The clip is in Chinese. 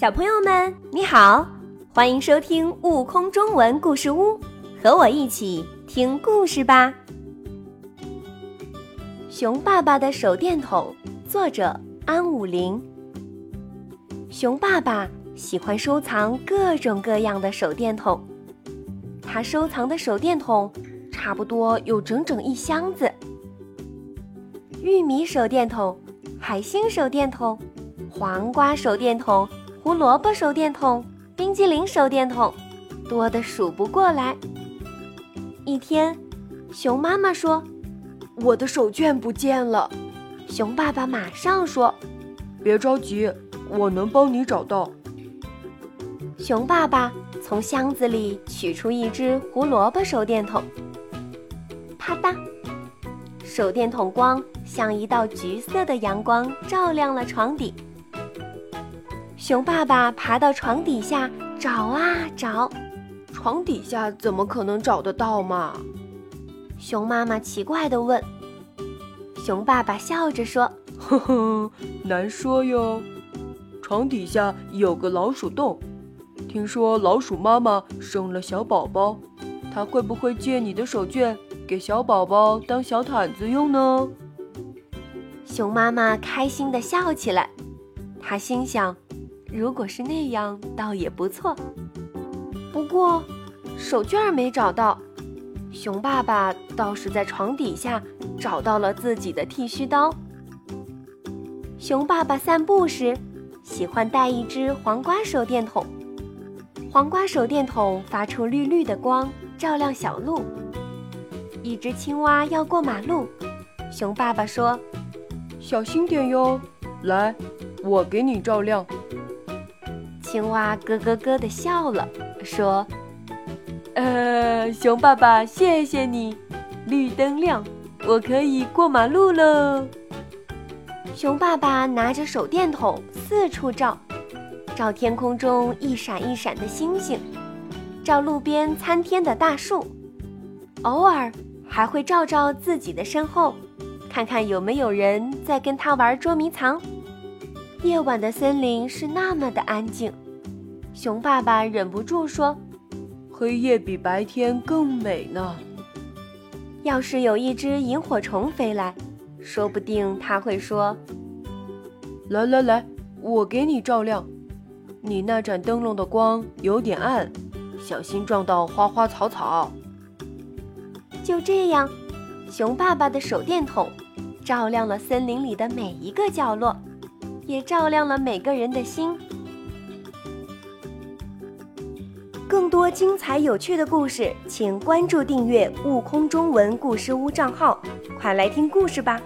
小朋友们，你好，欢迎收听《悟空中文故事屋》，和我一起听故事吧。熊爸爸的手电筒，作者安武林。熊爸爸喜欢收藏各种各样的手电筒，他收藏的手电筒差不多有整整一箱子。玉米手电筒、海星手电筒、黄瓜手电筒。胡萝卜手电筒、冰激凌手电筒，多得数不过来。一天，熊妈妈说：“我的手绢不见了。”熊爸爸马上说：“别着急，我能帮你找到。”熊爸爸从箱子里取出一只胡萝卜手电筒，啪嗒，手电筒光像一道橘色的阳光，照亮了床底。熊爸爸爬到床底下找啊找，床底下怎么可能找得到嘛？熊妈妈奇怪地问。熊爸爸笑着说：“呵呵，难说哟。床底下有个老鼠洞，听说老鼠妈妈生了小宝宝，它会不会借你的手绢给小宝宝当小毯子用呢？”熊妈妈开心地笑起来，她心想。如果是那样，倒也不错。不过，手绢儿没找到，熊爸爸倒是在床底下找到了自己的剃须刀。熊爸爸散步时喜欢带一只黄瓜手电筒，黄瓜手电筒发出绿绿的光，照亮小路。一只青蛙要过马路，熊爸爸说：“小心点哟，来，我给你照亮。”青蛙咯咯咯地笑了，说：“呃，熊爸爸，谢谢你，绿灯亮，我可以过马路喽。”熊爸爸拿着手电筒四处照，照天空中一闪一闪的星星，照路边参天的大树，偶尔还会照照自己的身后，看看有没有人在跟他玩捉迷藏。夜晚的森林是那么的安静，熊爸爸忍不住说：“黑夜比白天更美呢。要是有一只萤火虫飞来，说不定它会说：‘来来来，我给你照亮。你那盏灯笼的光有点暗，小心撞到花花草草。’就这样，熊爸爸的手电筒照亮了森林里的每一个角落。”也照亮了每个人的心。更多精彩有趣的故事，请关注订阅“悟空中文故事屋”账号，快来听故事吧！